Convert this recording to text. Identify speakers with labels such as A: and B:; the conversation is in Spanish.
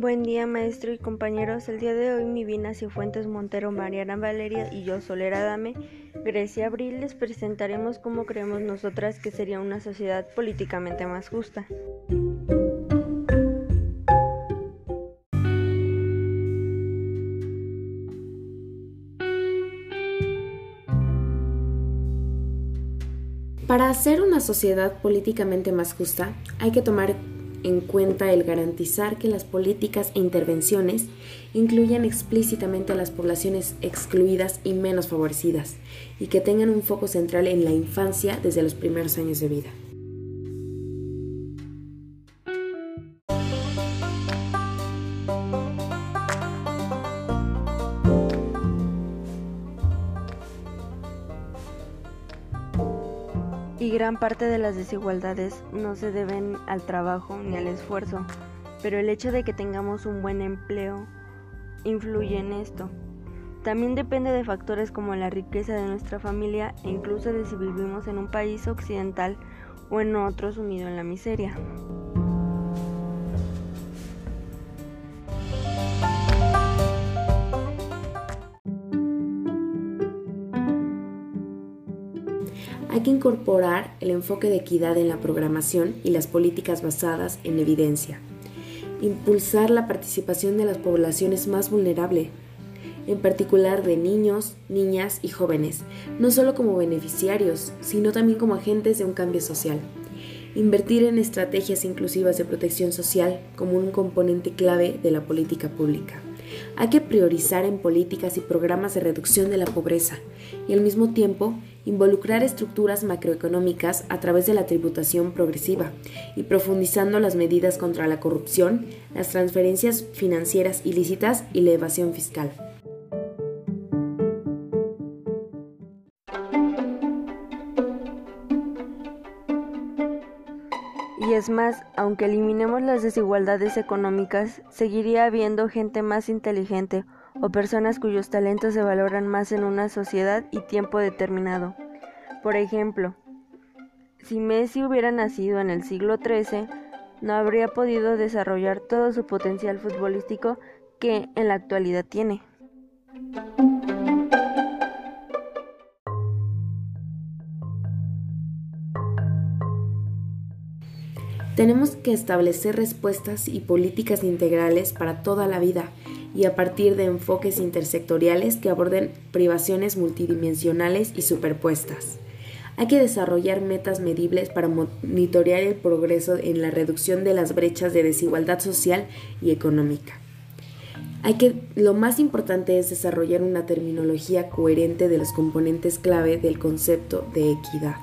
A: Buen día maestro y compañeros, el día de hoy mi vina Fuentes Montero, Mariana Valeria y yo Solera Dame, Grecia Abril les presentaremos cómo creemos nosotras que sería una sociedad políticamente más justa.
B: Para hacer una sociedad políticamente más justa hay que tomar en cuenta el garantizar que las políticas e intervenciones incluyan explícitamente a las poblaciones excluidas y menos favorecidas y que tengan un foco central en la infancia desde los primeros años de vida.
A: Y gran parte de las desigualdades no se deben al trabajo ni al esfuerzo, pero el hecho de que tengamos un buen empleo influye en esto. También depende de factores como la riqueza de nuestra familia e incluso de si vivimos en un país occidental o en otro sumido en la miseria.
B: Hay que incorporar el enfoque de equidad en la programación y las políticas basadas en evidencia. Impulsar la participación de las poblaciones más vulnerables, en particular de niños, niñas y jóvenes, no solo como beneficiarios, sino también como agentes de un cambio social. Invertir en estrategias inclusivas de protección social como un componente clave de la política pública. Hay que priorizar en políticas y programas de reducción de la pobreza y al mismo tiempo involucrar estructuras macroeconómicas a través de la tributación progresiva y profundizando las medidas contra la corrupción, las transferencias financieras ilícitas y la evasión fiscal.
A: Y es más, aunque eliminemos las desigualdades económicas, seguiría habiendo gente más inteligente o personas cuyos talentos se valoran más en una sociedad y tiempo determinado. Por ejemplo, si Messi hubiera nacido en el siglo XIII, no habría podido desarrollar todo su potencial futbolístico que en la actualidad tiene.
B: Tenemos que establecer respuestas y políticas integrales para toda la vida y a partir de enfoques intersectoriales que aborden privaciones multidimensionales y superpuestas. Hay que desarrollar metas medibles para monitorear el progreso en la reducción de las brechas de desigualdad social y económica. Hay que, lo más importante es desarrollar una terminología coherente de los componentes clave del concepto de equidad.